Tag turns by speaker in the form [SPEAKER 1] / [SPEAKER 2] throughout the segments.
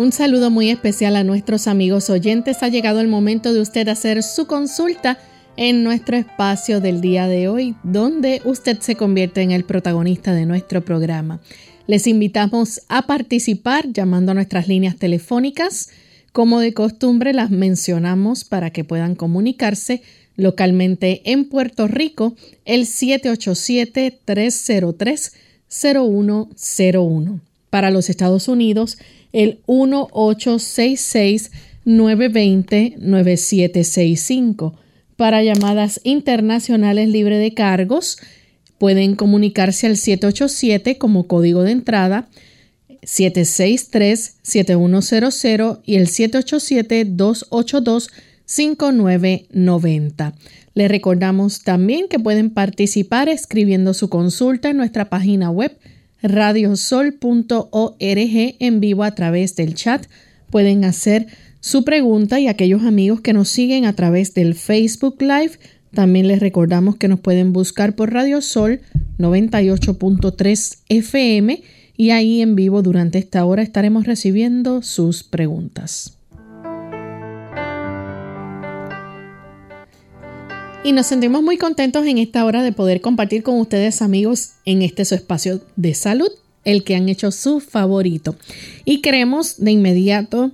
[SPEAKER 1] Un saludo muy especial a nuestros amigos oyentes. Ha llegado el momento de usted hacer su consulta en nuestro espacio del día de hoy, donde usted se convierte en el protagonista de nuestro programa. Les invitamos a participar llamando a nuestras líneas telefónicas. Como de costumbre, las mencionamos para que puedan comunicarse localmente en Puerto Rico, el 787-303-0101. Para los Estados Unidos, el 1866-920-9765. Para llamadas internacionales libre de cargos, pueden comunicarse al 787 como código de entrada 763-7100 y el 787-282-5990. Les recordamos también que pueden participar escribiendo su consulta en nuestra página web radiosol.org en vivo a través del chat. Pueden hacer su pregunta y aquellos amigos que nos siguen a través del Facebook Live. También les recordamos que nos pueden buscar por Radio Sol 98.3 FM y ahí en vivo durante esta hora estaremos recibiendo sus preguntas. Y nos sentimos muy contentos en esta hora de poder compartir con ustedes amigos en este su espacio de salud, el que han hecho su favorito. Y queremos de inmediato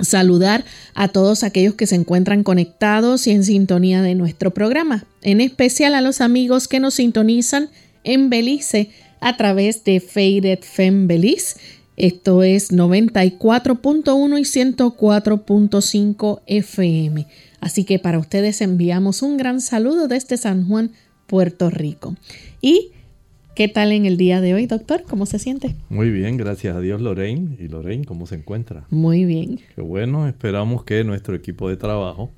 [SPEAKER 1] saludar a todos aquellos que se encuentran conectados y en sintonía de nuestro programa, en especial a los amigos que nos sintonizan en Belice a través de Faded Fem Belice. Esto es 94.1 y 104.5 FM. Así que para ustedes enviamos un gran saludo desde San Juan, Puerto Rico. ¿Y qué tal en el día de hoy, doctor? ¿Cómo se siente?
[SPEAKER 2] Muy bien, gracias a Dios, Lorraine. ¿Y Lorraine cómo se encuentra?
[SPEAKER 1] Muy bien.
[SPEAKER 2] Qué bueno, esperamos que nuestro equipo de trabajo,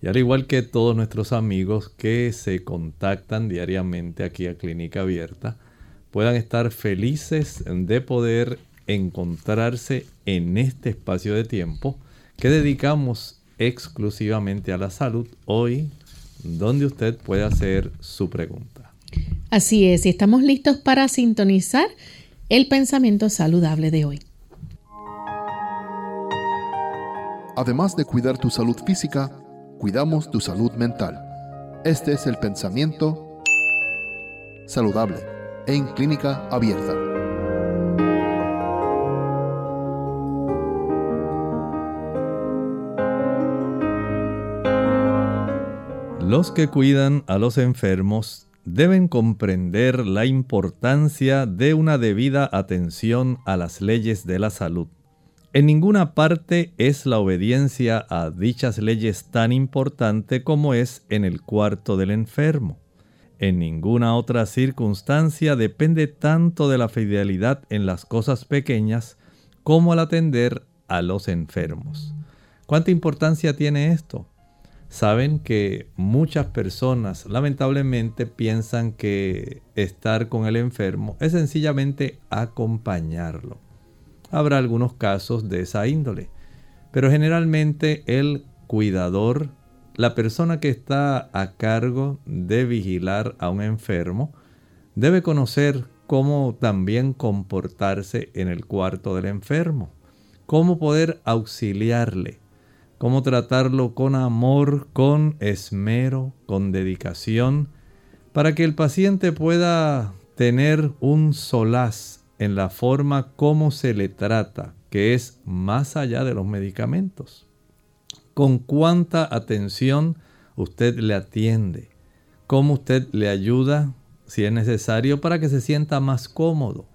[SPEAKER 2] y al igual que todos nuestros amigos que se contactan diariamente aquí a Clínica Abierta, puedan estar felices de poder encontrarse en este espacio de tiempo que dedicamos exclusivamente a la salud hoy, donde usted puede hacer su pregunta.
[SPEAKER 1] Así es, y estamos listos para sintonizar el pensamiento saludable de hoy.
[SPEAKER 3] Además de cuidar tu salud física, cuidamos tu salud mental. Este es el pensamiento saludable en clínica abierta.
[SPEAKER 2] Los que cuidan a los enfermos deben comprender la importancia de una debida atención a las leyes de la salud. En ninguna parte es la obediencia a dichas leyes tan importante como es en el cuarto del enfermo. En ninguna otra circunstancia depende tanto de la fidelidad en las cosas pequeñas como al atender a los enfermos. ¿Cuánta importancia tiene esto? Saben que muchas personas lamentablemente piensan que estar con el enfermo es sencillamente acompañarlo. Habrá algunos casos de esa índole, pero generalmente el cuidador, la persona que está a cargo de vigilar a un enfermo, debe conocer cómo también comportarse en el cuarto del enfermo, cómo poder auxiliarle cómo tratarlo con amor, con esmero, con dedicación, para que el paciente pueda tener un solaz en la forma como se le trata, que es más allá de los medicamentos. Con cuánta atención usted le atiende, cómo usted le ayuda, si es necesario, para que se sienta más cómodo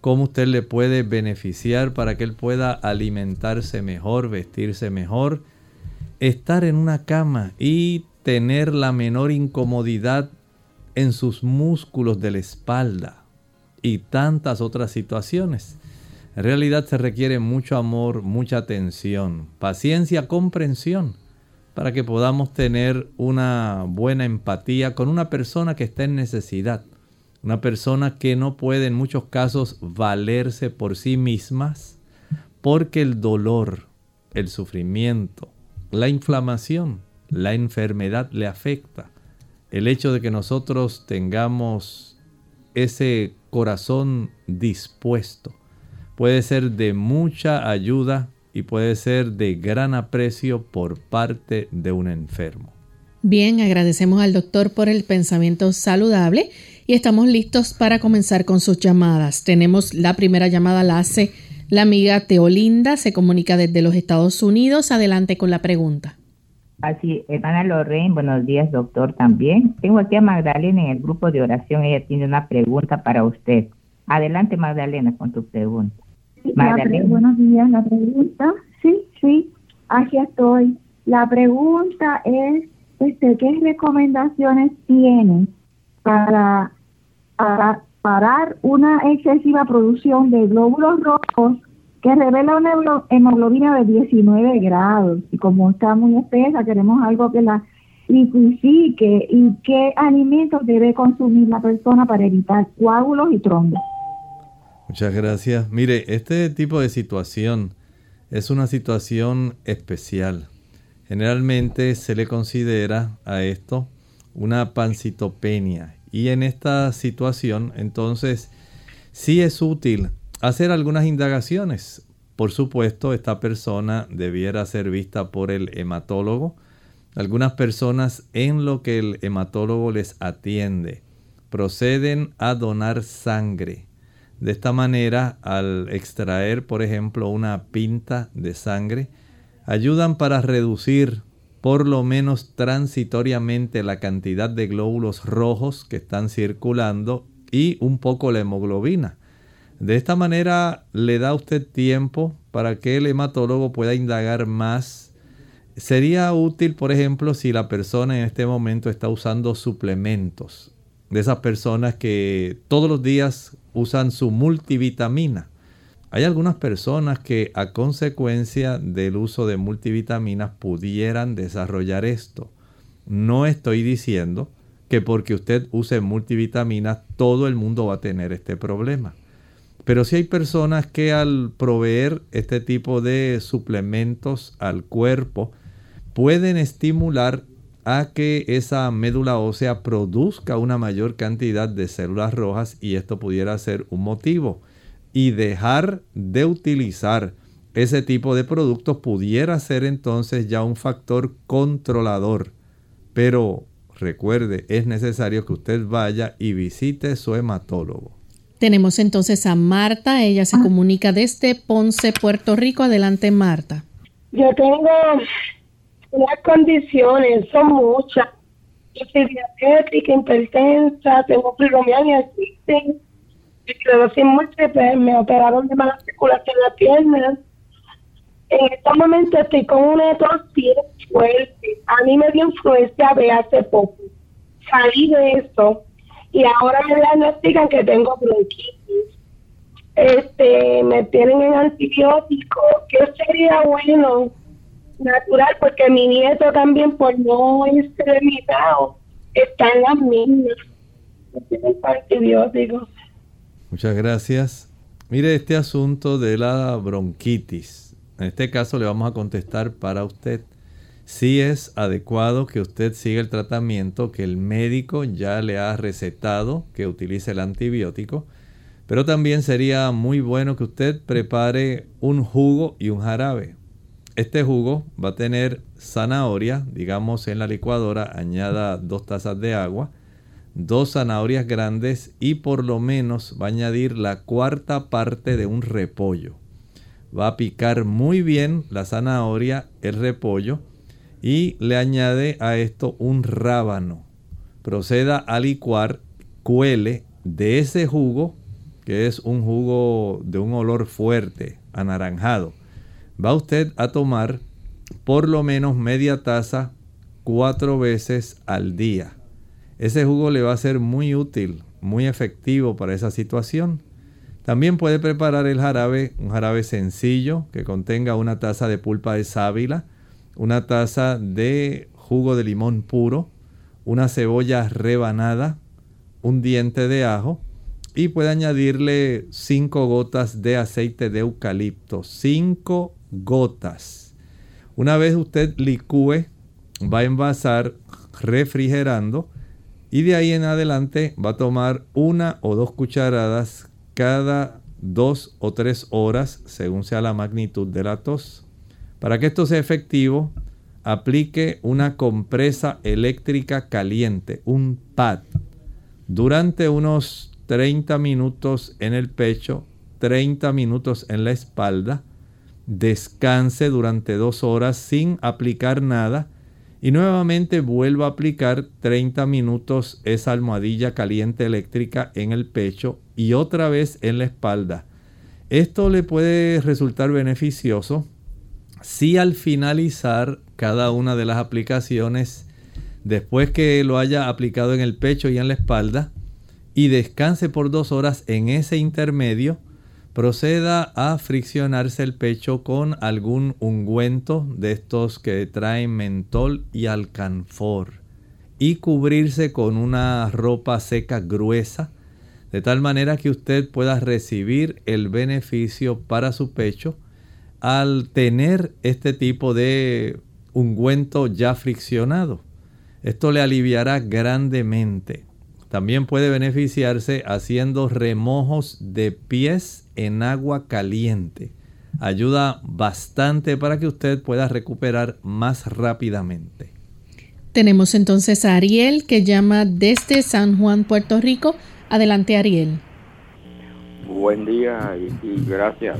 [SPEAKER 2] cómo usted le puede beneficiar para que él pueda alimentarse mejor, vestirse mejor, estar en una cama y tener la menor incomodidad en sus músculos de la espalda y tantas otras situaciones. En realidad se requiere mucho amor, mucha atención, paciencia, comprensión para que podamos tener una buena empatía con una persona que está en necesidad, una persona que no puede en muchos casos valerse por sí mismas, porque el dolor, el sufrimiento, la inflamación, la enfermedad le afecta. El hecho de que nosotros tengamos ese corazón dispuesto puede ser de mucha ayuda y puede ser de gran aprecio por parte de un enfermo.
[SPEAKER 1] Bien, agradecemos al doctor por el pensamiento saludable y estamos listos para comenzar con sus llamadas. Tenemos la primera llamada, la hace la amiga Teolinda, se comunica desde los Estados Unidos. Adelante con la pregunta.
[SPEAKER 4] Así, hermana Lorraine, buenos días, doctor, también. Tengo aquí a Magdalena en el grupo de oración. Ella tiene una pregunta para usted. Adelante, Magdalena, con tu pregunta
[SPEAKER 5] buenos días. La pregunta, sí, sí, aquí estoy. La pregunta es, este, ¿qué recomendaciones tienen para, para parar una excesiva producción de glóbulos rojos que revela una hemoglobina de 19 grados? Y como está muy espesa, queremos algo que la liquifique y qué alimentos debe consumir la persona para evitar coágulos y trombos.
[SPEAKER 2] Muchas gracias. Mire, este tipo de situación es una situación especial. Generalmente se le considera a esto una pancitopenia. Y en esta situación, entonces, sí es útil hacer algunas indagaciones. Por supuesto, esta persona debiera ser vista por el hematólogo. Algunas personas en lo que el hematólogo les atiende proceden a donar sangre de esta manera, al extraer, por ejemplo, una pinta de sangre, ayudan para reducir por lo menos transitoriamente la cantidad de glóbulos rojos que están circulando y un poco la hemoglobina. De esta manera le da usted tiempo para que el hematólogo pueda indagar más. Sería útil, por ejemplo, si la persona en este momento está usando suplementos. De esas personas que todos los días usan su multivitamina. Hay algunas personas que a consecuencia del uso de multivitaminas pudieran desarrollar esto. No estoy diciendo que porque usted use multivitaminas todo el mundo va a tener este problema. Pero si hay personas que al proveer este tipo de suplementos al cuerpo pueden estimular a que esa médula ósea produzca una mayor cantidad de células rojas y esto pudiera ser un motivo. Y dejar de utilizar ese tipo de productos pudiera ser entonces ya un factor controlador. Pero recuerde, es necesario que usted vaya y visite su hematólogo.
[SPEAKER 1] Tenemos entonces a Marta, ella se comunica desde Ponce, Puerto Rico. Adelante, Marta.
[SPEAKER 6] Yo tengo las condiciones son muchas. Yo soy diabética, hipertensa, tengo fibromialgia, existen, esclerosis múltiple, me operaron de mala circulación en la pierna. En estos momentos estoy con una tos bien fuerte. A mí me dio influencia B hace poco. Salí de eso y ahora me diagnostican que tengo bronquitis. Este, me tienen en antibiótico. ¿Qué sería bueno natural, porque mi nieto también, por no esterilizado, está en las mismas. antibióticos.
[SPEAKER 2] Muchas gracias. Mire este asunto de la bronquitis. En este caso le vamos a contestar para usted. Si es adecuado que usted siga el tratamiento que el médico ya le ha recetado, que utilice el antibiótico, pero también sería muy bueno que usted prepare un jugo y un jarabe. Este jugo va a tener zanahoria, digamos en la licuadora, añada dos tazas de agua, dos zanahorias grandes y por lo menos va a añadir la cuarta parte de un repollo. Va a picar muy bien la zanahoria, el repollo y le añade a esto un rábano. Proceda a licuar, cuele de ese jugo, que es un jugo de un olor fuerte, anaranjado va usted a tomar por lo menos media taza cuatro veces al día. Ese jugo le va a ser muy útil, muy efectivo para esa situación. También puede preparar el jarabe, un jarabe sencillo que contenga una taza de pulpa de sábila, una taza de jugo de limón puro, una cebolla rebanada, un diente de ajo y puede añadirle 5 gotas de aceite de eucalipto. 5 gotas. Una vez usted licúe, va a envasar refrigerando y de ahí en adelante va a tomar una o dos cucharadas cada dos o tres horas según sea la magnitud de la tos. Para que esto sea efectivo, aplique una compresa eléctrica caliente, un pad, durante unos 30 minutos en el pecho, 30 minutos en la espalda, descanse durante dos horas sin aplicar nada y nuevamente vuelva a aplicar 30 minutos esa almohadilla caliente eléctrica en el pecho y otra vez en la espalda. Esto le puede resultar beneficioso si al finalizar cada una de las aplicaciones, después que lo haya aplicado en el pecho y en la espalda, y descanse por dos horas en ese intermedio, proceda a friccionarse el pecho con algún ungüento de estos que traen mentol y alcanfor y cubrirse con una ropa seca gruesa de tal manera que usted pueda recibir el beneficio para su pecho al tener este tipo de ungüento ya friccionado. Esto le aliviará grandemente. También puede beneficiarse haciendo remojos de pies en agua caliente. Ayuda bastante para que usted pueda recuperar más rápidamente.
[SPEAKER 1] Tenemos entonces a Ariel que llama desde San Juan, Puerto Rico. Adelante, Ariel.
[SPEAKER 7] Buen día y, gracias.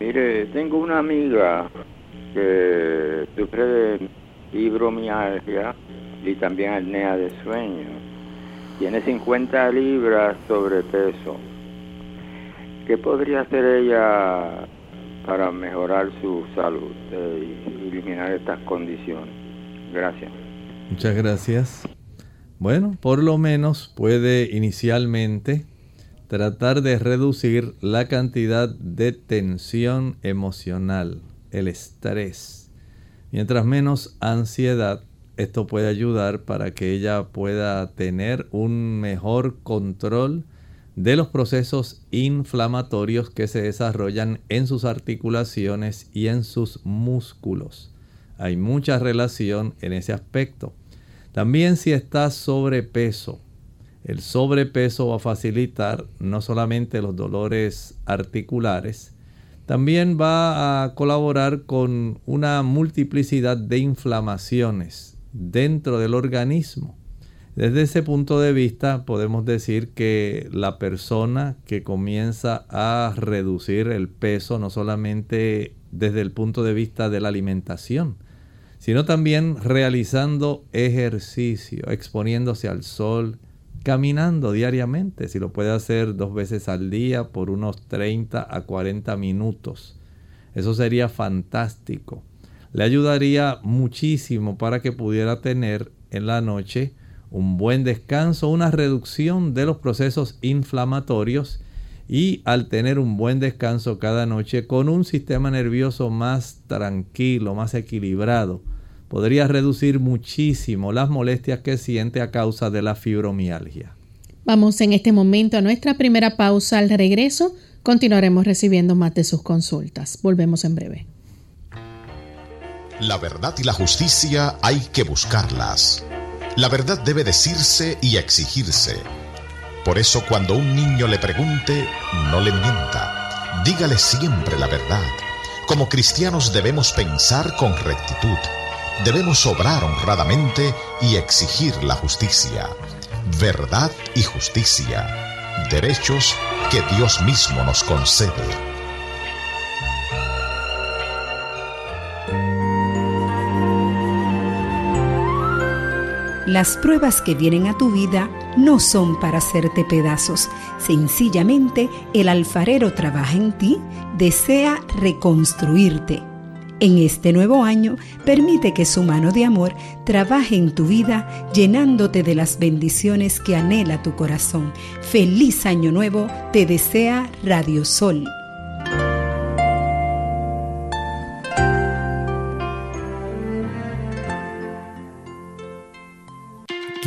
[SPEAKER 7] Mire, tengo una amiga que sufre de fibromialgia y también apnea de sueño tiene 50 libras sobrepeso. ¿Qué podría hacer ella para mejorar su salud y eliminar estas condiciones? Gracias.
[SPEAKER 2] Muchas gracias. Bueno, por lo menos puede inicialmente tratar de reducir la cantidad de tensión emocional, el estrés. Mientras menos ansiedad, esto puede ayudar para que ella pueda tener un mejor control de los procesos inflamatorios que se desarrollan en sus articulaciones y en sus músculos. Hay mucha relación en ese aspecto. También si está sobrepeso, el sobrepeso va a facilitar no solamente los dolores articulares, también va a colaborar con una multiplicidad de inflamaciones dentro del organismo. Desde ese punto de vista podemos decir que la persona que comienza a reducir el peso no solamente desde el punto de vista de la alimentación, sino también realizando ejercicio, exponiéndose al sol, caminando diariamente, si lo puede hacer dos veces al día por unos 30 a 40 minutos. Eso sería fantástico le ayudaría muchísimo para que pudiera tener en la noche un buen descanso, una reducción de los procesos inflamatorios y al tener un buen descanso cada noche con un sistema nervioso más tranquilo, más equilibrado, podría reducir muchísimo las molestias que siente a causa de la fibromialgia.
[SPEAKER 1] Vamos en este momento a nuestra primera pausa. Al regreso continuaremos recibiendo más de sus consultas. Volvemos en breve.
[SPEAKER 8] La verdad y la justicia hay que buscarlas. La verdad debe decirse y exigirse. Por eso cuando un niño le pregunte, no le mienta. Dígale siempre la verdad. Como cristianos debemos pensar con rectitud. Debemos obrar honradamente y exigir la justicia. Verdad y justicia. Derechos que Dios mismo nos concede.
[SPEAKER 9] Las pruebas que vienen a tu vida no son para hacerte pedazos. Sencillamente el alfarero trabaja en ti, desea reconstruirte. En este nuevo año, permite que su mano de amor trabaje en tu vida, llenándote de las bendiciones que anhela tu corazón. Feliz año nuevo, te desea Radio Sol.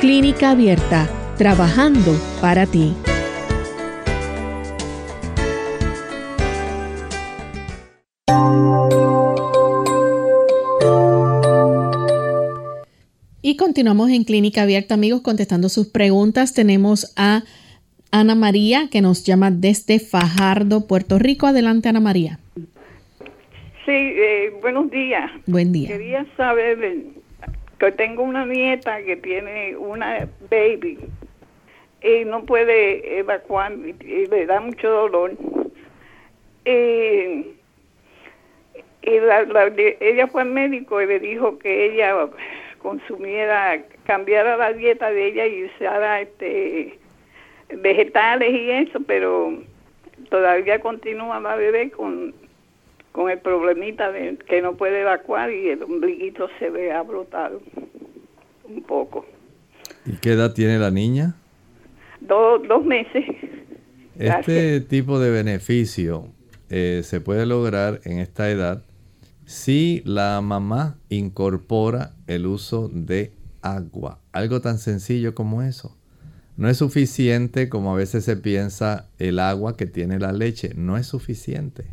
[SPEAKER 1] Clínica Abierta trabajando para ti. Y continuamos en Clínica Abierta, amigos, contestando sus preguntas. Tenemos a Ana María, que nos llama desde Fajardo, Puerto Rico. Adelante, Ana María.
[SPEAKER 10] Sí, eh, buenos días.
[SPEAKER 1] Buen día.
[SPEAKER 10] Quería saber que tengo una nieta que tiene una baby y no puede evacuar y, le da mucho dolor. y ella fue al médico y le dijo que ella consumiera, cambiara la dieta de ella y usara este vegetales y eso, pero todavía continúa la bebé con, con el problemita de que no puede evacuar y el ombliguito se ve abrotado un poco.
[SPEAKER 2] ¿Y qué edad tiene la niña?
[SPEAKER 10] dos meses.
[SPEAKER 2] Este tipo de beneficio eh, se puede lograr en esta edad si la mamá incorpora el uso de agua. Algo tan sencillo como eso. No es suficiente como a veces se piensa el agua que tiene la leche. No es suficiente.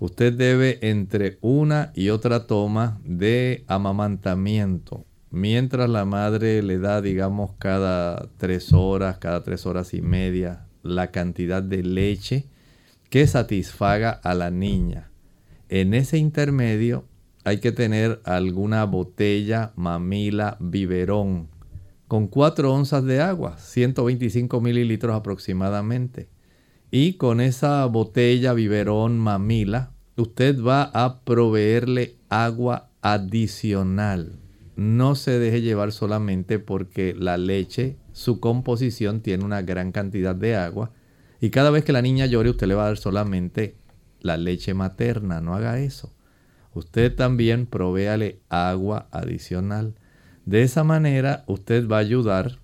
[SPEAKER 2] Usted debe entre una y otra toma de amamantamiento mientras la madre le da, digamos, cada tres horas, cada tres horas y media, la cantidad de leche que satisfaga a la niña. En ese intermedio hay que tener alguna botella, mamila, biberón, con 4 onzas de agua, 125 mililitros aproximadamente. Y con esa botella, biberón, mamila, usted va a proveerle agua adicional no se deje llevar solamente porque la leche, su composición tiene una gran cantidad de agua y cada vez que la niña llore usted le va a dar solamente la leche materna, no haga eso. Usted también provéale agua adicional. De esa manera usted va a ayudar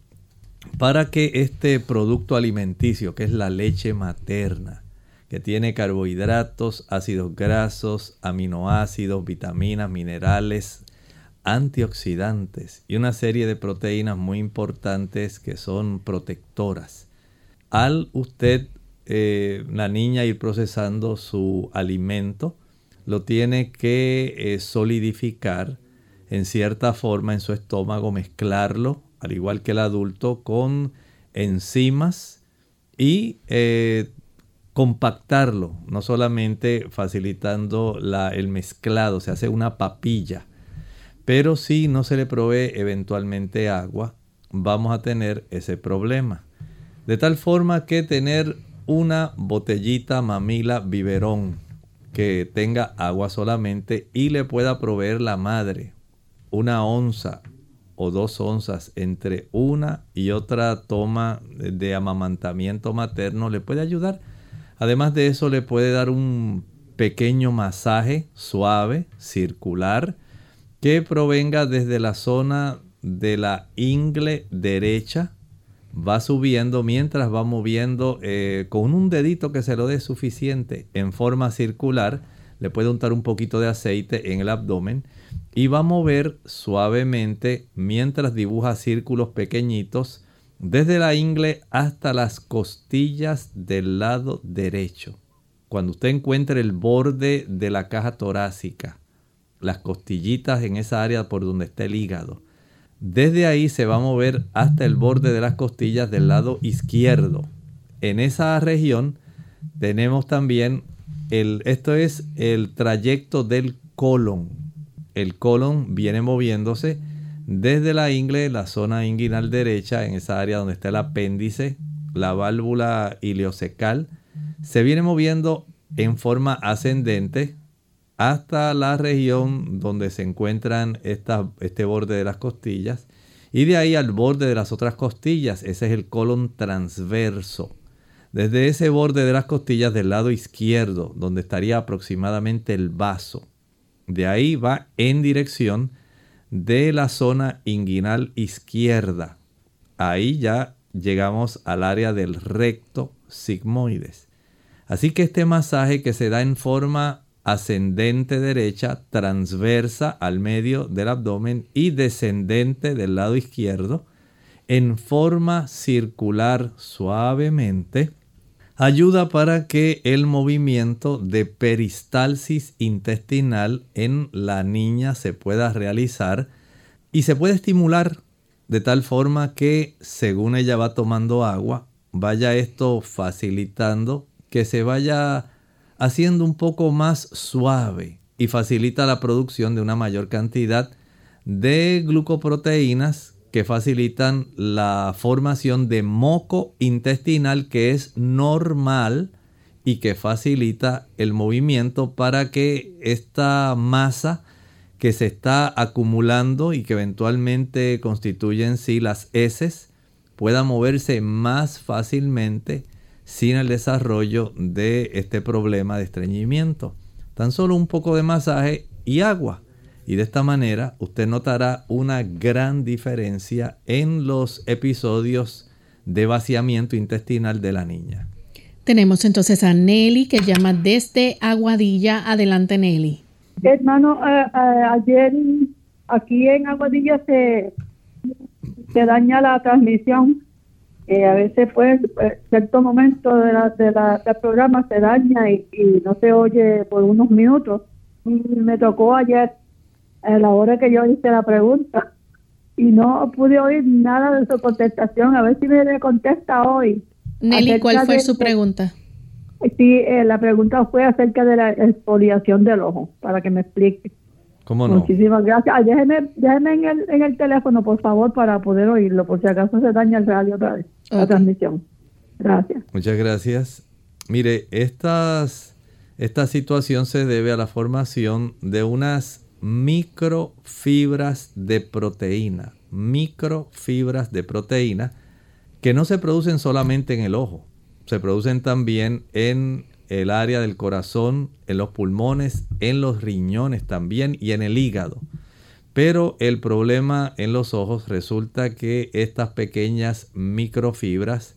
[SPEAKER 2] para que este producto alimenticio, que es la leche materna, que tiene carbohidratos, ácidos grasos, aminoácidos, vitaminas, minerales, antioxidantes y una serie de proteínas muy importantes que son protectoras. Al usted, eh, la niña, ir procesando su alimento, lo tiene que eh, solidificar en cierta forma en su estómago, mezclarlo, al igual que el adulto, con enzimas y eh, compactarlo, no solamente facilitando la, el mezclado, se hace una papilla pero si no se le provee eventualmente agua, vamos a tener ese problema. De tal forma que tener una botellita mamila biberón que tenga agua solamente y le pueda proveer la madre una onza o dos onzas entre una y otra toma de amamantamiento materno le puede ayudar. Además de eso le puede dar un pequeño masaje suave, circular, que provenga desde la zona de la ingle derecha. Va subiendo mientras va moviendo eh, con un dedito que se lo dé suficiente en forma circular. Le puede untar un poquito de aceite en el abdomen y va a mover suavemente mientras dibuja círculos pequeñitos desde la ingle hasta las costillas del lado derecho. Cuando usted encuentre el borde de la caja torácica, las costillitas en esa área por donde está el hígado, desde ahí se va a mover hasta el borde de las costillas del lado izquierdo. En esa región tenemos también el, esto es el trayecto del colon el colon viene moviéndose desde la ingle, la zona inguinal derecha, en esa área donde está el apéndice, la válvula ileocecal, se viene moviendo en forma ascendente hasta la región donde se encuentran este borde de las costillas y de ahí al borde de las otras costillas. Ese es el colon transverso. Desde ese borde de las costillas del lado izquierdo, donde estaría aproximadamente el vaso, de ahí va en dirección de la zona inguinal izquierda. Ahí ya llegamos al área del recto sigmoides. Así que este masaje que se da en forma ascendente derecha, transversa al medio del abdomen y descendente del lado izquierdo, en forma circular suavemente, ayuda para que el movimiento de peristalsis intestinal en la niña se pueda realizar y se puede estimular de tal forma que según ella va tomando agua, vaya esto facilitando que se vaya haciendo un poco más suave y facilita la producción de una mayor cantidad de glucoproteínas que facilitan la formación de moco intestinal que es normal y que facilita el movimiento para que esta masa que se está acumulando y que eventualmente constituye en sí las heces pueda moverse más fácilmente sin el desarrollo de este problema de estreñimiento. Tan solo un poco de masaje y agua y de esta manera usted notará una gran diferencia en los episodios de vaciamiento intestinal de la niña.
[SPEAKER 1] Tenemos entonces a Nelly que llama desde Aguadilla. Adelante Nelly.
[SPEAKER 5] Hermano, eh, eh, ayer aquí en Aguadilla se, se daña la transmisión. Eh, a veces pues cierto momento de la, de la, del programa se daña y, y no se oye por unos minutos. Y me tocó ayer a la hora que yo hice la pregunta y no pude oír nada de su contestación. A ver si me contesta hoy.
[SPEAKER 1] Nelly, ¿cuál fue su pregunta?
[SPEAKER 5] Sí, eh, la pregunta fue acerca de la exfoliación del ojo, para que me explique.
[SPEAKER 2] ¿Cómo no?
[SPEAKER 5] Muchísimas gracias. déjeme, déjeme en, el, en el teléfono, por favor, para poder oírlo, por si acaso se daña el radio otra vez, la transmisión. Gracias.
[SPEAKER 2] Muchas gracias. Mire, estas, esta situación se debe a la formación de unas microfibras de proteína, microfibras de proteína que no se producen solamente en el ojo, se producen también en el área del corazón, en los pulmones, en los riñones también y en el hígado. Pero el problema en los ojos resulta que estas pequeñas microfibras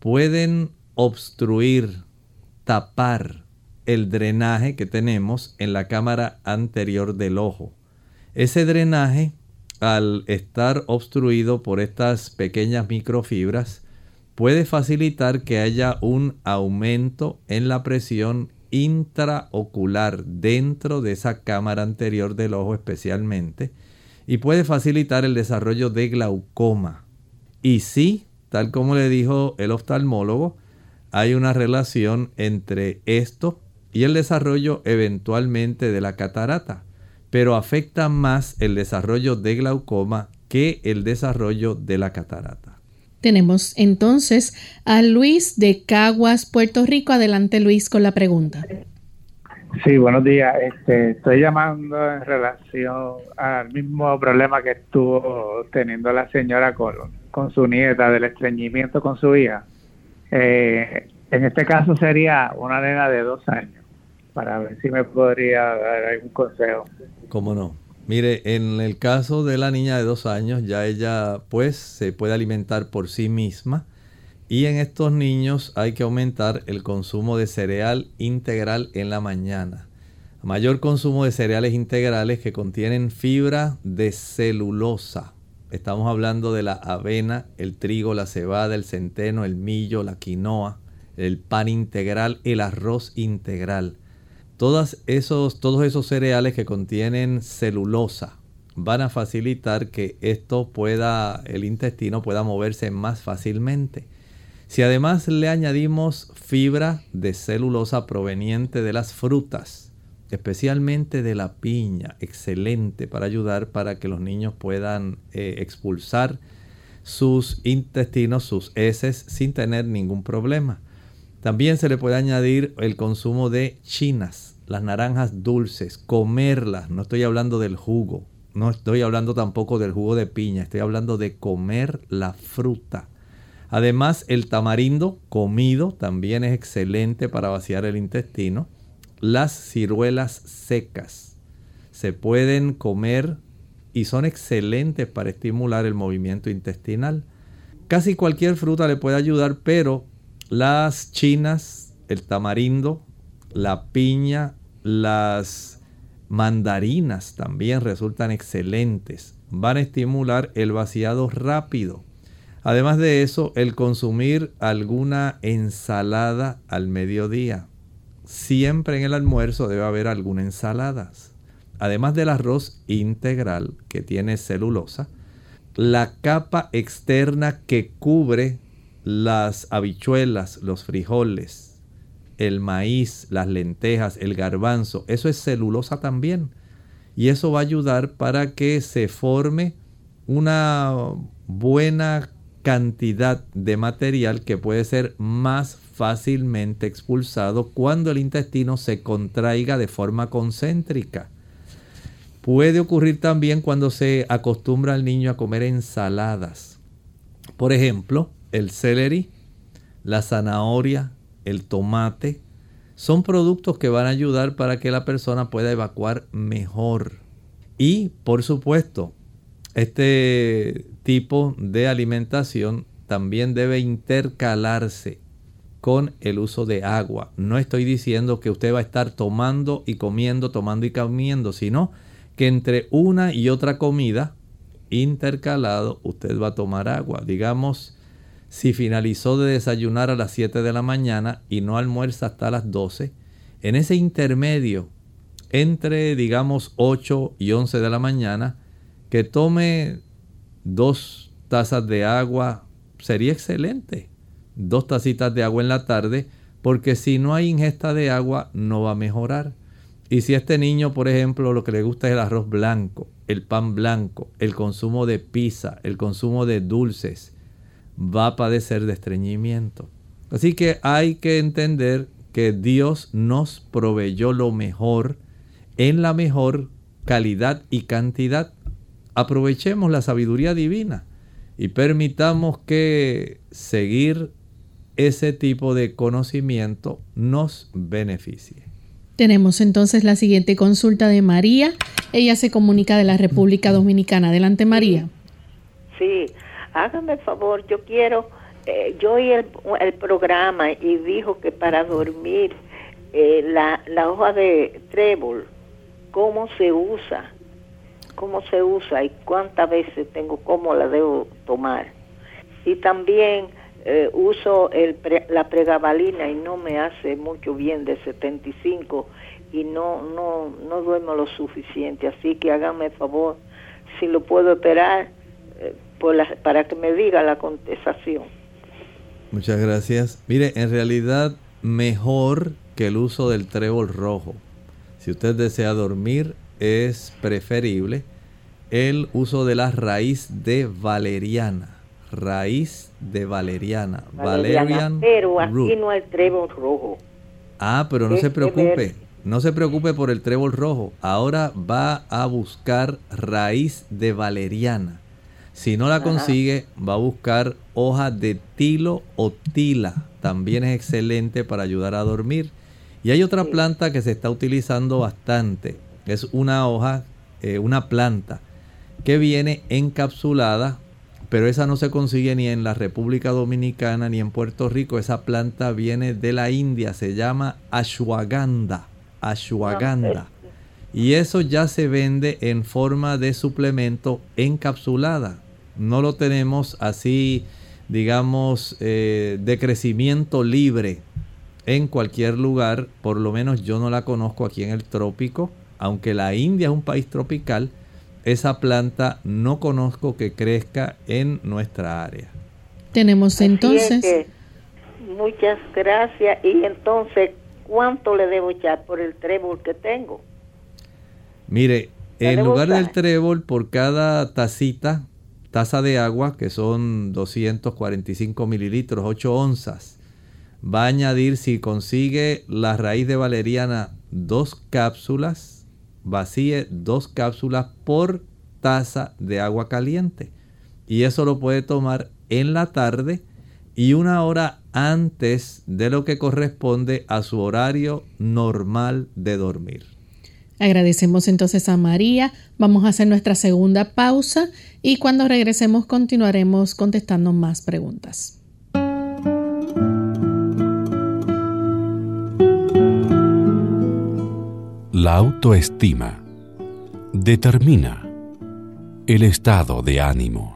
[SPEAKER 2] pueden obstruir, tapar el drenaje que tenemos en la cámara anterior del ojo. Ese drenaje, al estar obstruido por estas pequeñas microfibras, puede facilitar que haya un aumento en la presión intraocular dentro de esa cámara anterior del ojo especialmente y puede facilitar el desarrollo de glaucoma. Y sí, tal como le dijo el oftalmólogo, hay una relación entre esto y el desarrollo eventualmente de la catarata, pero afecta más el desarrollo de glaucoma que el desarrollo de la catarata.
[SPEAKER 1] Tenemos entonces a Luis de Caguas, Puerto Rico. Adelante Luis con la pregunta.
[SPEAKER 11] Sí, buenos días. Este, estoy llamando en relación al mismo problema que estuvo teniendo la señora con, con su nieta del estreñimiento con su hija. Eh, en este caso sería una nena de dos años, para ver si me podría dar algún consejo.
[SPEAKER 2] ¿Cómo no? Mire, en el caso de la niña de dos años, ya ella pues se puede alimentar por sí misma. Y en estos niños hay que aumentar el consumo de cereal integral en la mañana. Mayor consumo de cereales integrales que contienen fibra de celulosa. Estamos hablando de la avena, el trigo, la cebada, el centeno, el millo, la quinoa, el pan integral, el arroz integral. Todos esos, todos esos cereales que contienen celulosa van a facilitar que esto pueda, el intestino pueda moverse más fácilmente. Si además le añadimos fibra de celulosa proveniente de las frutas, especialmente de la piña, excelente para ayudar para que los niños puedan eh, expulsar sus intestinos, sus heces, sin tener ningún problema. También se le puede añadir el consumo de chinas, las naranjas dulces, comerlas. No estoy hablando del jugo, no estoy hablando tampoco del jugo de piña, estoy hablando de comer la fruta. Además, el tamarindo comido también es excelente para vaciar el intestino. Las ciruelas secas se pueden comer y son excelentes para estimular el movimiento intestinal. Casi cualquier fruta le puede ayudar, pero las chinas, el tamarindo, la piña, las mandarinas también resultan excelentes. Van a estimular el vaciado rápido. Además de eso, el consumir alguna ensalada al mediodía. Siempre en el almuerzo debe haber alguna ensalada. Además del arroz integral que tiene celulosa, la capa externa que cubre las habichuelas, los frijoles, el maíz, las lentejas, el garbanzo, eso es celulosa también. Y eso va a ayudar para que se forme una buena cantidad de material que puede ser más fácilmente expulsado cuando el intestino se contraiga de forma concéntrica. Puede ocurrir también cuando se acostumbra al niño a comer ensaladas. Por ejemplo, el celery, la zanahoria, el tomate, son productos que van a ayudar para que la persona pueda evacuar mejor. Y, por supuesto, este tipo de alimentación también debe intercalarse con el uso de agua. No estoy diciendo que usted va a estar tomando y comiendo, tomando y comiendo, sino que entre una y otra comida intercalado usted va a tomar agua. Digamos, si finalizó de desayunar a las 7 de la mañana y no almuerza hasta las 12, en ese intermedio, entre digamos 8 y 11 de la mañana, que tome dos tazas de agua, sería excelente. Dos tacitas de agua en la tarde, porque si no hay ingesta de agua, no va a mejorar. Y si este niño, por ejemplo, lo que le gusta es el arroz blanco, el pan blanco, el consumo de pizza, el consumo de dulces, va a padecer de estreñimiento. Así que hay que entender que Dios nos proveyó lo mejor en la mejor calidad y cantidad. Aprovechemos la sabiduría divina y permitamos que seguir ese tipo de conocimiento nos beneficie.
[SPEAKER 1] Tenemos entonces la siguiente consulta de María. Ella se comunica de la República Dominicana. Adelante, María.
[SPEAKER 12] Sí, hágame el favor, yo quiero, eh, yo oí el, programa y dijo que para dormir eh, la, la hoja de trébol, cómo se usa, cómo se usa y cuántas veces tengo, cómo la debo tomar. Y también eh, uso el la pregabalina y no me hace mucho bien de 75 y no, no, no duermo lo suficiente. Así que hágame el favor, si lo puedo operar, para que me diga la contestación.
[SPEAKER 2] Muchas gracias. Mire, en realidad mejor que el uso del trébol rojo. Si usted desea dormir, es preferible el uso de la raíz de valeriana. Raíz de valeriana. valeriana
[SPEAKER 12] pero aquí no hay trébol rojo.
[SPEAKER 2] Ah, pero no se preocupe. no se preocupe por el trébol rojo. Ahora va a buscar raíz de valeriana. Si no la consigue, va a buscar hoja de tilo o tila. También es excelente para ayudar a dormir. Y hay otra planta que se está utilizando bastante. Es una hoja, eh, una planta que viene encapsulada, pero esa no se consigue ni en la República Dominicana ni en Puerto Rico. Esa planta viene de la India, se llama ashwagandha. Ashwagandha. Y eso ya se vende en forma de suplemento encapsulada. No lo tenemos así, digamos, eh, de crecimiento libre en cualquier lugar. Por lo menos yo no la conozco aquí en el trópico. Aunque la India es un país tropical, esa planta no conozco que crezca en nuestra área.
[SPEAKER 1] Tenemos entonces...
[SPEAKER 12] muchas gracias. Y entonces, ¿cuánto le debo echar por el trébol que tengo?
[SPEAKER 2] Mire, en lugar del trébol, por cada tacita, taza de agua, que son 245 mililitros, 8 onzas, va a añadir, si consigue la raíz de valeriana, dos cápsulas vacíe dos cápsulas por taza de agua caliente. Y eso lo puede tomar en la tarde y una hora antes de lo que corresponde a su horario normal de dormir.
[SPEAKER 1] Agradecemos entonces a María. Vamos a hacer nuestra segunda pausa y cuando regresemos continuaremos contestando más preguntas.
[SPEAKER 13] La autoestima determina el estado de ánimo.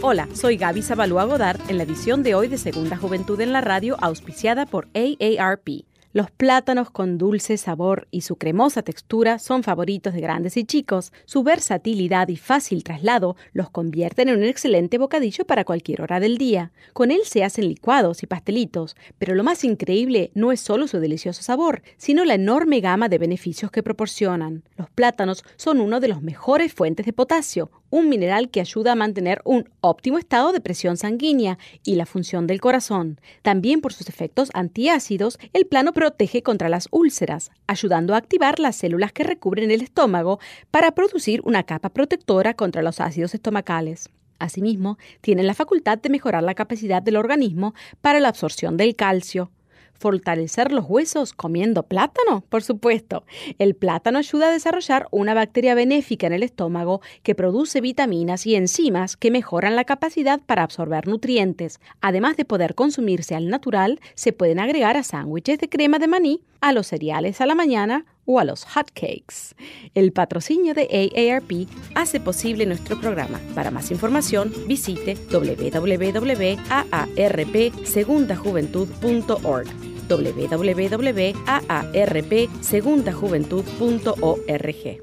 [SPEAKER 14] Hola, soy Gaby Zabalúa Godard en la edición de hoy de Segunda Juventud en la Radio, auspiciada por AARP. Los plátanos con dulce sabor y su cremosa textura son favoritos de grandes y chicos. Su versatilidad y fácil traslado los convierten en un excelente bocadillo para cualquier hora del día. Con él se hacen licuados y pastelitos, pero lo más increíble no es solo su delicioso sabor, sino la enorme gama de beneficios que proporcionan. Los plátanos son uno de los mejores fuentes de potasio, un mineral que ayuda a mantener un óptimo estado de presión sanguínea y la función del corazón. También por sus efectos antiácidos, el plano protege contra las úlceras, ayudando a activar las células que recubren el estómago para producir una capa protectora contra los ácidos estomacales. Asimismo, tiene la facultad de mejorar la capacidad del organismo para la absorción del calcio. Fortalecer los huesos comiendo plátano, por supuesto. El plátano ayuda a desarrollar una bacteria benéfica en el estómago que produce vitaminas y enzimas que mejoran la capacidad para absorber nutrientes. Además de poder consumirse al natural, se pueden agregar a sándwiches de crema de maní, a los cereales a la mañana o a los hotcakes. El patrocinio de AARP hace posible nuestro programa. Para más información, visite www.aarpsegundajuventud.org www.aarpsegundajuventud.org.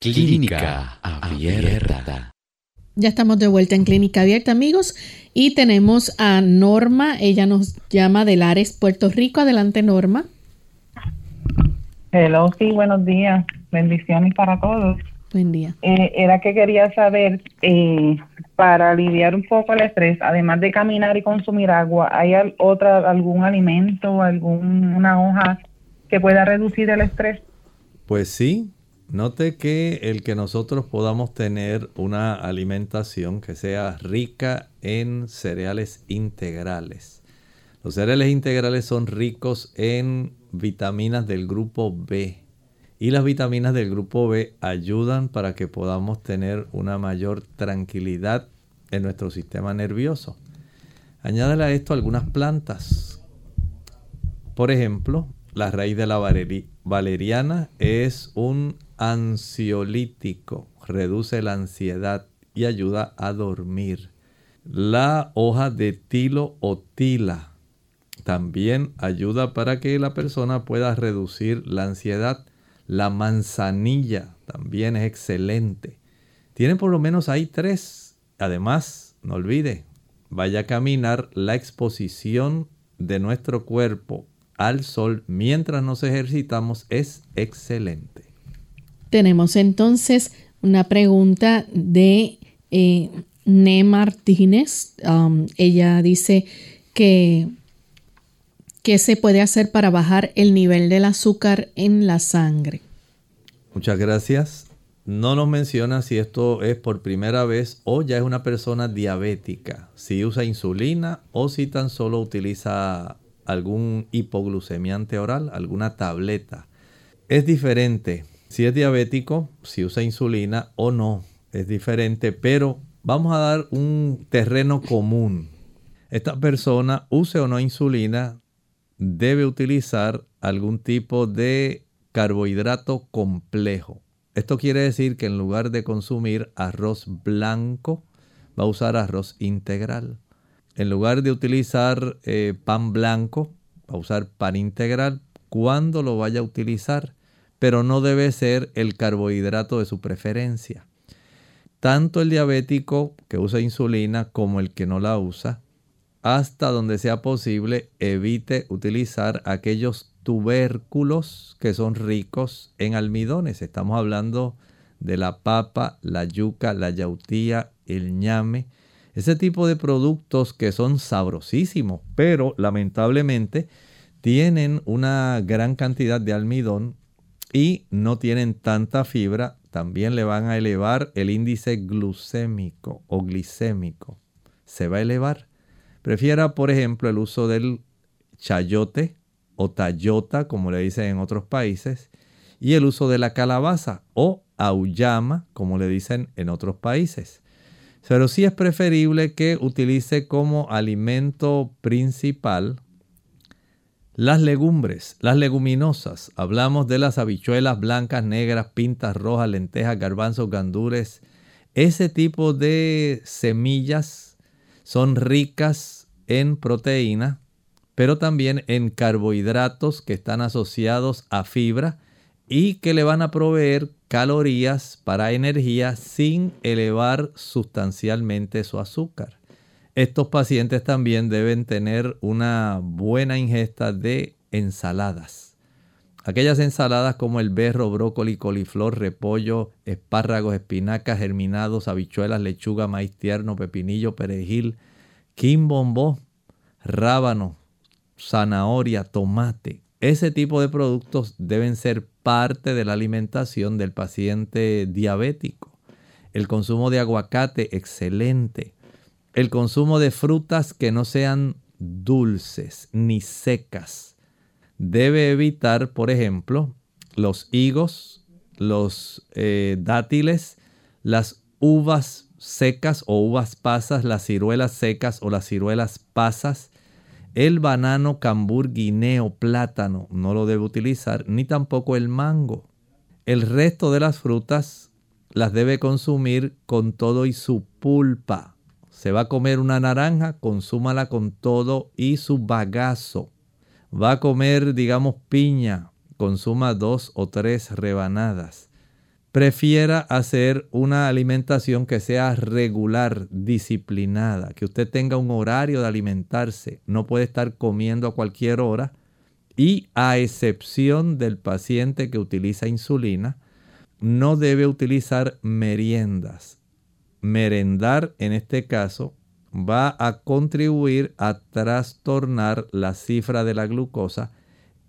[SPEAKER 15] Clínica Abierta.
[SPEAKER 1] Ya estamos de vuelta en Clínica Abierta, amigos, y tenemos a Norma. Ella nos llama de Lares, Puerto Rico. Adelante, Norma.
[SPEAKER 16] Hello, sí, buenos días. Bendiciones para todos.
[SPEAKER 1] Buen día.
[SPEAKER 16] Eh, era que quería saber, eh, para aliviar un poco el estrés, además de caminar y consumir agua, ¿hay otra, algún alimento, alguna hoja que pueda reducir el estrés?
[SPEAKER 2] Pues sí. Note que el que nosotros podamos tener una alimentación que sea rica en cereales integrales. Los cereales integrales son ricos en vitaminas del grupo B y las vitaminas del grupo B ayudan para que podamos tener una mayor tranquilidad en nuestro sistema nervioso. Añádale a esto algunas plantas. Por ejemplo, la raíz de la valeriana es un ansiolítico, reduce la ansiedad y ayuda a dormir. La hoja de tilo o tila también ayuda para que la persona pueda reducir la ansiedad. La manzanilla también es excelente. Tiene por lo menos ahí tres. Además, no olvide, vaya a caminar la exposición de nuestro cuerpo al sol mientras nos ejercitamos es excelente.
[SPEAKER 1] Tenemos entonces una pregunta de eh, Ne Martínez. Um, ella dice que ¿qué se puede hacer para bajar el nivel del azúcar en la sangre?
[SPEAKER 2] Muchas gracias. No nos menciona si esto es por primera vez o ya es una persona diabética, si usa insulina o si tan solo utiliza algún hipoglucemiante oral, alguna tableta. Es diferente si es diabético, si usa insulina o no. Es diferente, pero vamos a dar un terreno común. Esta persona, use o no insulina, debe utilizar algún tipo de carbohidrato complejo. Esto quiere decir que en lugar de consumir arroz blanco, va a usar arroz integral. En lugar de utilizar eh, pan blanco, va a usar pan integral cuando lo vaya a utilizar, pero no debe ser el carbohidrato de su preferencia. Tanto el diabético que usa insulina como el que no la usa, hasta donde sea posible, evite utilizar aquellos tubérculos que son ricos en almidones. Estamos hablando de la papa, la yuca, la yautía, el ñame ese tipo de productos que son sabrosísimos, pero lamentablemente tienen una gran cantidad de almidón y no tienen tanta fibra, también le van a elevar el índice glucémico o glicémico. Se va a elevar. Prefiera, por ejemplo, el uso del chayote o tayota, como le dicen en otros países, y el uso de la calabaza o auyama, como le dicen en otros países. Pero sí es preferible que utilice como alimento principal las legumbres, las leguminosas. Hablamos de las habichuelas blancas, negras, pintas rojas, lentejas, garbanzos, gandures. Ese tipo de semillas son ricas en proteína, pero también en carbohidratos que están asociados a fibra y que le van a proveer calorías para energía sin elevar sustancialmente su azúcar. Estos pacientes también deben tener una buena ingesta de ensaladas. Aquellas ensaladas como el berro, brócoli, coliflor, repollo, espárragos, espinacas, germinados, habichuelas, lechuga, maíz tierno, pepinillo, perejil, quimbombó, rábano, zanahoria, tomate. Ese tipo de productos deben ser parte de la alimentación del paciente diabético. El consumo de aguacate, excelente. El consumo de frutas que no sean dulces ni secas. Debe evitar, por ejemplo, los higos, los eh, dátiles, las uvas secas o uvas pasas, las ciruelas secas o las ciruelas pasas, el banano, cambur, guineo, plátano no lo debe utilizar, ni tampoco el mango. El resto de las frutas las debe consumir con todo y su pulpa. Se va a comer una naranja, consúmala con todo y su bagazo. Va a comer, digamos, piña, consuma dos o tres rebanadas prefiera hacer una alimentación que sea regular, disciplinada, que usted tenga un horario de alimentarse, no puede estar comiendo a cualquier hora y a excepción del paciente que utiliza insulina, no debe utilizar meriendas. Merendar en este caso va a contribuir a trastornar la cifra de la glucosa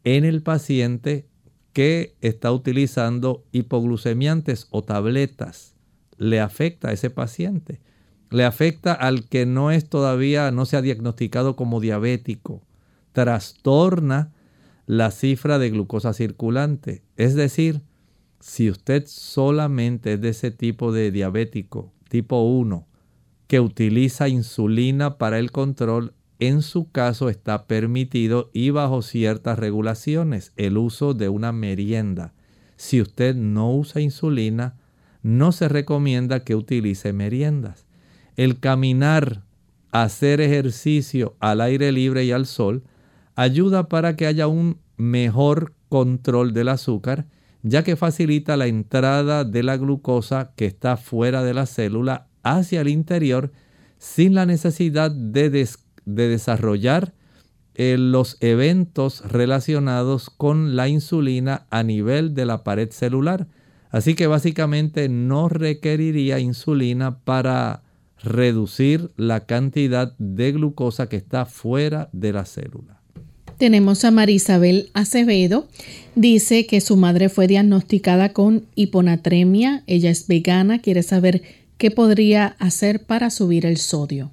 [SPEAKER 2] en el paciente que está utilizando hipoglucemiantes o tabletas. Le afecta a ese paciente. Le afecta al que no es todavía, no se ha diagnosticado como diabético. Trastorna la cifra de glucosa circulante. Es decir, si usted solamente es de ese tipo de diabético, tipo 1, que utiliza insulina para el control, en su caso está permitido y bajo ciertas regulaciones el uso de una merienda. Si usted no usa insulina, no se recomienda que utilice meriendas. El caminar, hacer ejercicio al aire libre y al sol ayuda para que haya un mejor control del azúcar, ya que facilita la entrada de la glucosa que está fuera de la célula hacia el interior sin la necesidad de, desarrollar eh, los eventos relacionados con la insulina a nivel de la pared celular. Así que básicamente no requeriría insulina para reducir la cantidad de glucosa que está fuera de la célula.
[SPEAKER 1] Tenemos a Marisabel Acevedo. Dice que su madre fue diagnosticada con hiponatremia. Ella es vegana. Quiere saber qué podría hacer para subir el sodio.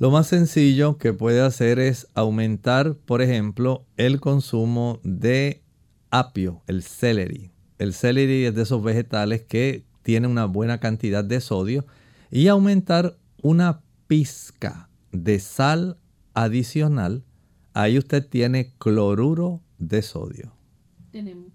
[SPEAKER 2] Lo más sencillo que puede hacer es aumentar, por ejemplo, el consumo de apio, el celery. El celery es de esos vegetales que tiene una buena cantidad de sodio y aumentar una pizca de sal adicional ahí usted tiene cloruro de sodio.
[SPEAKER 1] Tenemos.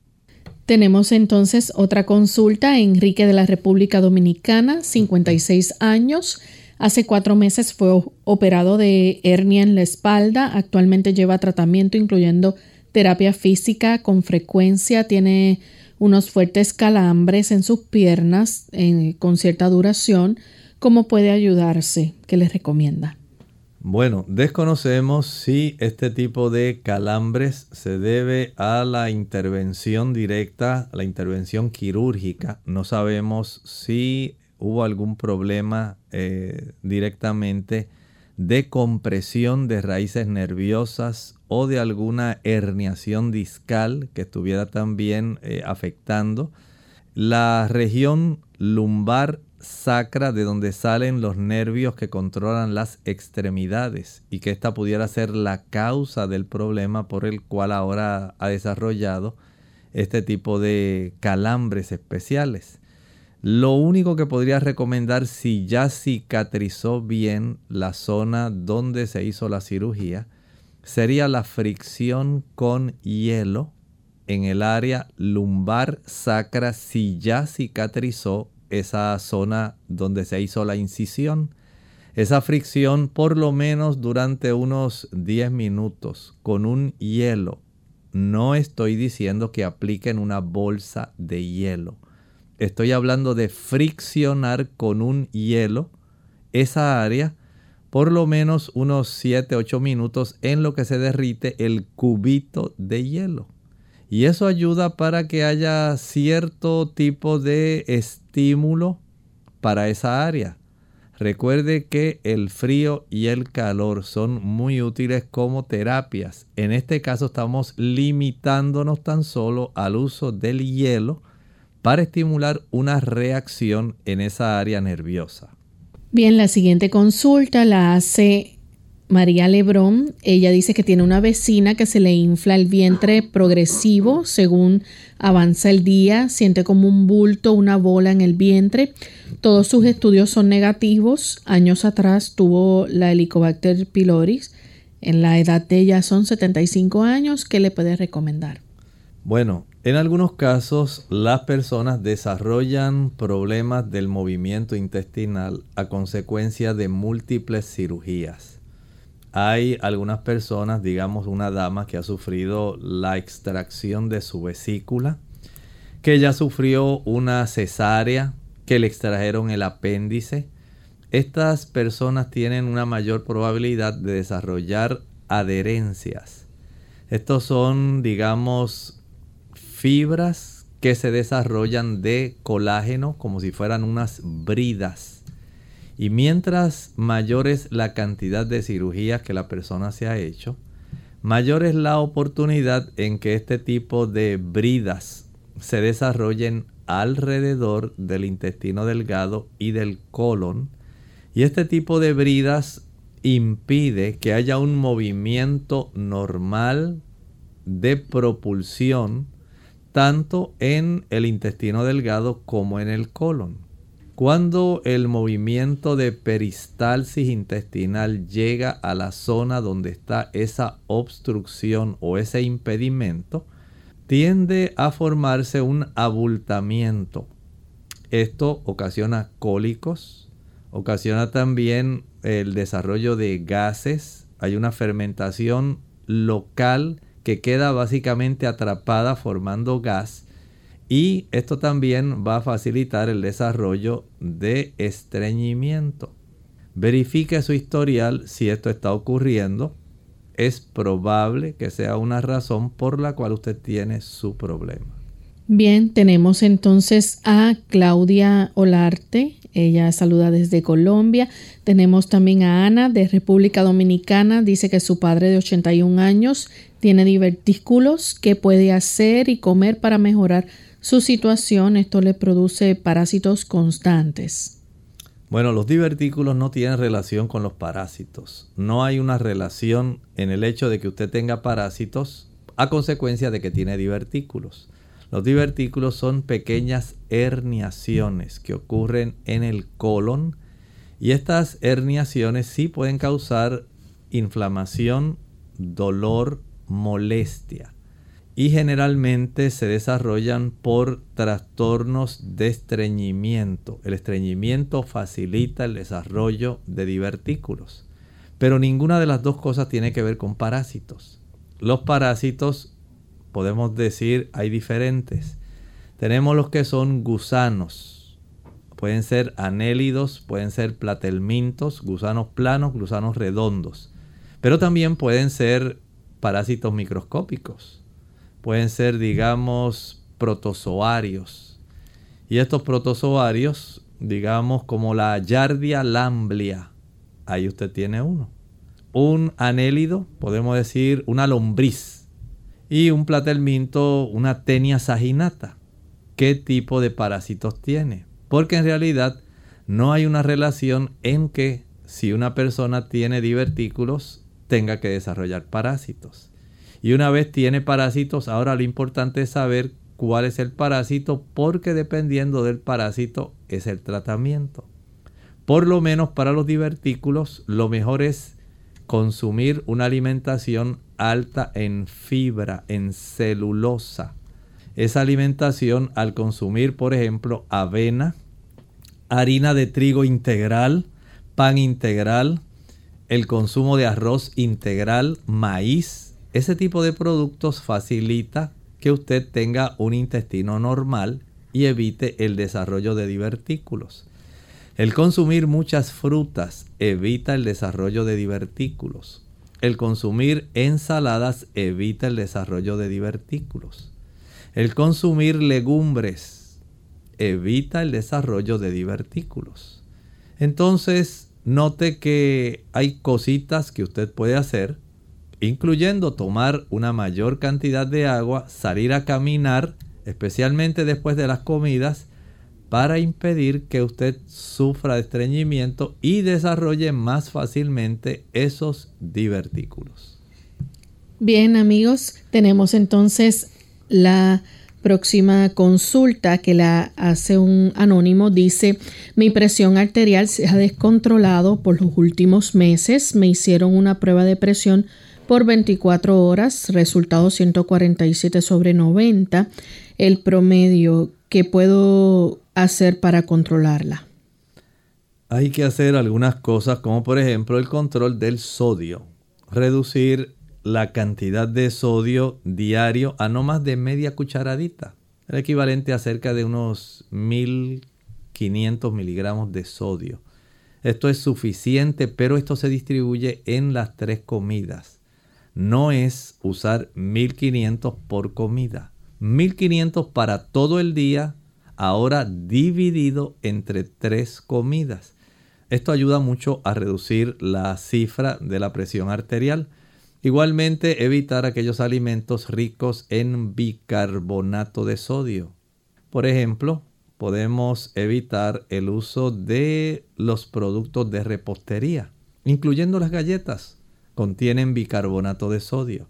[SPEAKER 1] Entonces otra consulta. Enrique de la República Dominicana, 56 años. Hace cuatro meses fue operado de hernia en la espalda. Actualmente lleva tratamiento incluyendo terapia física con frecuencia. Tiene unos fuertes calambres en sus piernas con cierta duración. ¿Cómo puede ayudarse? ¿Qué les recomienda?
[SPEAKER 2] Bueno, desconocemos si este tipo de calambres se debe a la intervención directa, la intervención quirúrgica. No sabemos si hubo algún problema eh, directamente de compresión de raíces nerviosas o de alguna herniación discal que estuviera también eh, afectando. La región lumbar sacra de donde salen los nervios que controlan las extremidades y que esta pudiera ser la causa del problema por el cual ahora ha desarrollado este tipo de calambres especiales. Lo único que podría recomendar si ya cicatrizó bien la zona donde se hizo la cirugía sería la fricción con hielo en el área lumbar sacra si ya cicatrizó esa zona donde se hizo la incisión. Esa fricción por lo menos durante unos 10 minutos con un hielo. No estoy diciendo que apliquen una bolsa de hielo. Estoy hablando de friccionar con un hielo esa área por lo menos unos 7-8 minutos en lo que se derrite el cubito de hielo. Y eso ayuda para que haya cierto tipo de estímulo para esa área. Recuerde que el frío y el calor son muy útiles como terapias. En este caso estamos limitándonos tan solo al uso del hielo para estimular una reacción en esa área nerviosa.
[SPEAKER 1] Bien, la siguiente consulta la hace María Lebrón, ella dice que tiene una vecina que se le infla el vientre progresivo según avanza el día, siente como un bulto, una bola en el vientre. Todos sus estudios son negativos. Años atrás tuvo la Helicobacter pylori. En la edad de ella son 75 años. ¿Qué le puede recomendar?
[SPEAKER 2] Bueno, en algunos casos las personas desarrollan problemas del movimiento intestinal a consecuencia de múltiples cirugías hay algunas personas, digamos una dama que ha sufrido la extracción de su vesícula, que ya sufrió una cesárea, que le extrajeron el apéndice. Estas personas tienen una mayor probabilidad de desarrollar adherencias. Estos son, digamos, fibras que se desarrollan de colágeno como si fueran unas bridas y mientras mayor es la cantidad de cirugías que la persona se ha hecho, mayor es la oportunidad en que este tipo de bridas se desarrollen alrededor del intestino delgado y del colon. Y este tipo de bridas impide que haya un movimiento normal de propulsión tanto en el intestino delgado como en el colon. Cuando el movimiento de peristalsis intestinal llega a la zona donde está esa obstrucción o ese impedimento, tiende a formarse un abultamiento. Esto ocasiona cólicos, ocasiona también el desarrollo de gases, hay una fermentación local que queda básicamente atrapada formando gas y esto también va a facilitar el desarrollo de estreñimiento. Verifique su historial si esto está ocurriendo. Es probable que sea una razón por la cual usted tiene su problema.
[SPEAKER 1] Bien, tenemos entonces a Claudia Olarte. Ella saluda desde Colombia. Tenemos también a Ana de República Dominicana. Dice que su padre de 81 años tiene divertículos. ¿Qué puede hacer y comer para mejorar su situación, esto le produce parásitos constantes.
[SPEAKER 2] Bueno, los divertículos no tienen relación con los parásitos. No hay una relación en el hecho de que usted tenga parásitos a consecuencia de que tiene divertículos. Los divertículos son pequeñas herniaciones que ocurren en el colon y estas herniaciones sí pueden causar inflamación, dolor, molestia y generalmente se desarrollan por trastornos de estreñimiento. El estreñimiento facilita el desarrollo de divertículos, pero ninguna de las dos cosas tiene que ver con parásitos. Los parásitos, podemos decir, hay diferentes. Tenemos los que son gusanos. Pueden ser anélidos, pueden ser platelmintos, gusanos planos, gusanos redondos. Pero también pueden ser parásitos microscópicos pueden ser, digamos, protozoarios. Y estos protozoarios, digamos, como la Yardia lamblia, ahí usted tiene uno. Un anélido, podemos decir una lombriz. Y un platelminto, una tenia saginata. ¿Qué tipo de parásitos tiene? Porque en realidad no hay una relación en que si una persona tiene divertículos tenga que desarrollar parásitos. Y una vez tiene parásitos, ahora lo importante es saber cuál es el parásito porque dependiendo del parásito es el tratamiento. Por lo menos para los divertículos lo mejor es consumir una alimentación alta en fibra, en celulosa. Esa alimentación al consumir, por ejemplo, avena, harina de trigo integral, pan integral, el consumo de arroz integral, maíz, ese tipo de productos facilita que usted tenga un intestino normal y evite el desarrollo de divertículos. El consumir muchas frutas evita el desarrollo de divertículos. El consumir ensaladas evita el desarrollo de divertículos. El consumir legumbres evita el desarrollo de divertículos. Entonces, note que hay cositas que usted puede hacer incluyendo tomar una mayor cantidad de agua, salir a caminar, especialmente después de las comidas, para impedir que usted sufra de estreñimiento y desarrolle más fácilmente esos divertículos.
[SPEAKER 1] Bien amigos, tenemos entonces la próxima consulta que la hace un anónimo. Dice, mi presión arterial se ha descontrolado por los últimos meses. Me hicieron una prueba de presión por 24 horas, resultado 147 sobre 90, el promedio que puedo hacer para controlarla.
[SPEAKER 2] Hay que hacer algunas cosas como por ejemplo el control del sodio, reducir la cantidad de sodio diario a no más de media cucharadita, el equivalente a cerca de unos 1500 miligramos de sodio. Esto es suficiente, pero esto se distribuye en las tres comidas no es usar 1500 por comida. 1500 para todo el día, ahora dividido entre tres comidas. Esto ayuda mucho a reducir la cifra de la presión arterial. Igualmente evitar aquellos alimentos ricos en bicarbonato de sodio. Por ejemplo, podemos evitar el uso de los productos de repostería, incluyendo las galletas contienen bicarbonato de sodio.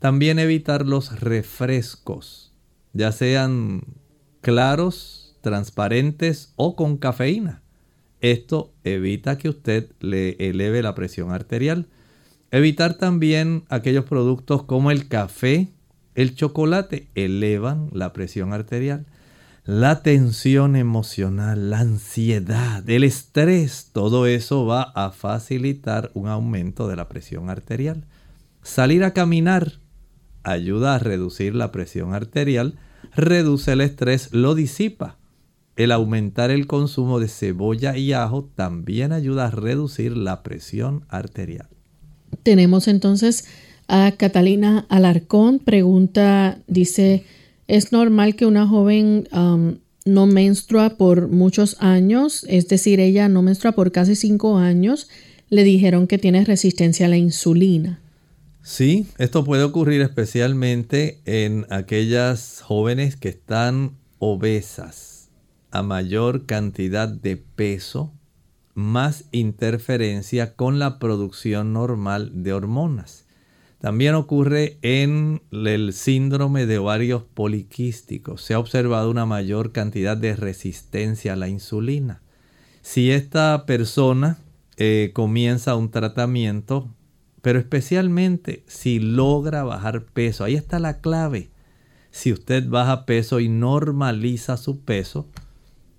[SPEAKER 2] También evitar los refrescos, ya sean claros transparentes o con cafeína. Esto evita que usted le eleve la presión arterial. Evitar también aquellos productos como el café, el chocolate, elevan la presión arterial. La tensión emocional, la ansiedad, el estrés, todo eso va a facilitar un aumento de la presión arterial. Salir a caminar ayuda a reducir la presión arterial, reduce el estrés, lo disipa. El aumentar el consumo de cebolla y ajo también ayuda a reducir la presión arterial.
[SPEAKER 1] Tenemos entonces a Catalina Alarcón. Pregunta, dice, ¿es normal que una joven um, no menstrua por muchos años? Es decir, ella no menstrua por casi cinco años. Le dijeron que tiene resistencia a la insulina.
[SPEAKER 2] Sí, esto puede ocurrir especialmente en aquellas jóvenes que están obesas, a mayor cantidad de peso, más interferencia con la producción normal de hormonas. También ocurre en el síndrome de ovarios poliquísticos. Se ha observado una mayor cantidad de resistencia a la insulina. Si esta persona eh, comienza un tratamiento pero especialmente si logra bajar peso. Ahí está la clave. Si usted baja peso y normaliza su peso,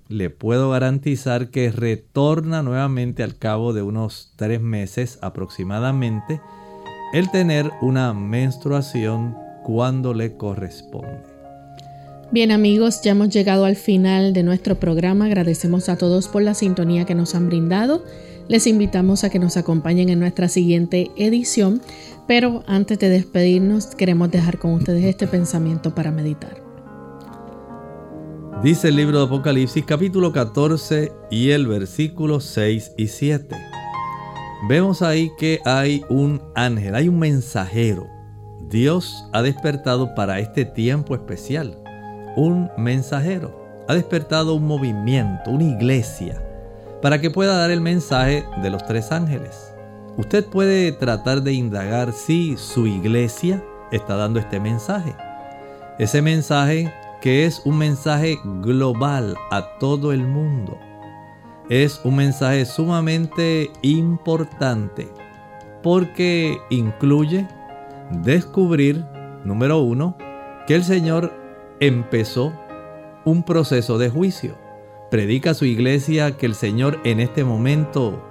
[SPEAKER 2] le puedo garantizar que retorna nuevamente al cabo de unos tres meses aproximadamente el tener una menstruación cuando le corresponde.
[SPEAKER 1] Bien amigos, ya hemos llegado al final de nuestro programa. Agradecemos a todos por la sintonía que nos han brindado. Les invitamos a que nos acompañen en nuestra siguiente edición, pero antes de despedirnos queremos dejar con ustedes este pensamiento para meditar.
[SPEAKER 2] Dice el libro de Apocalipsis capítulo 14 y el versículo 6 y 7. Vemos ahí que hay un ángel, hay un mensajero. Dios ha despertado para este tiempo especial un mensajero. Ha despertado un movimiento, una iglesia para que pueda dar el mensaje de los tres ángeles. Usted puede tratar de indagar si su iglesia está dando este mensaje. Ese mensaje que es un mensaje global a todo el mundo. Es un mensaje sumamente importante porque incluye descubrir, número uno, que el Señor empezó un proceso de juicio predica a su iglesia que el Señor en este momento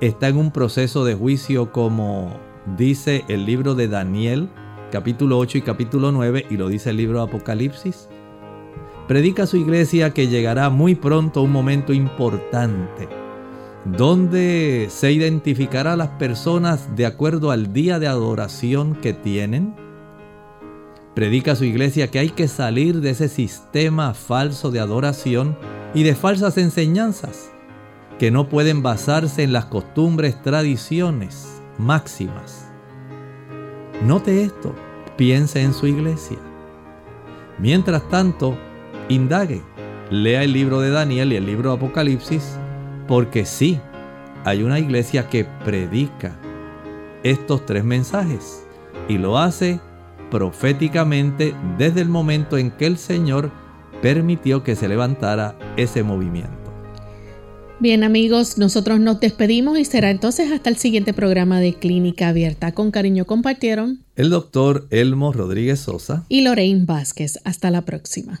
[SPEAKER 2] está en un proceso de juicio como dice el libro de Daniel, capítulo 8 y capítulo 9, y lo dice el libro de Apocalipsis. Predica a su iglesia que llegará muy pronto un momento importante, donde se identificará a las personas de acuerdo al día de adoración que tienen. Predica a su iglesia que hay que salir de ese sistema falso de adoración y de falsas enseñanzas que no pueden basarse en las costumbres, tradiciones máximas. Note esto, piense en su iglesia. Mientras tanto, indague, lea el libro de Daniel y el libro de Apocalipsis, porque sí, hay una iglesia que predica estos tres mensajes y lo hace proféticamente desde el momento en que el Señor permitió que se levantara ese movimiento.
[SPEAKER 1] Bien amigos, nosotros nos despedimos y será entonces hasta el siguiente programa de Clínica Abierta. Con cariño compartieron
[SPEAKER 2] el doctor Elmo Rodríguez Sosa
[SPEAKER 1] y Lorraine Vázquez. Hasta la próxima.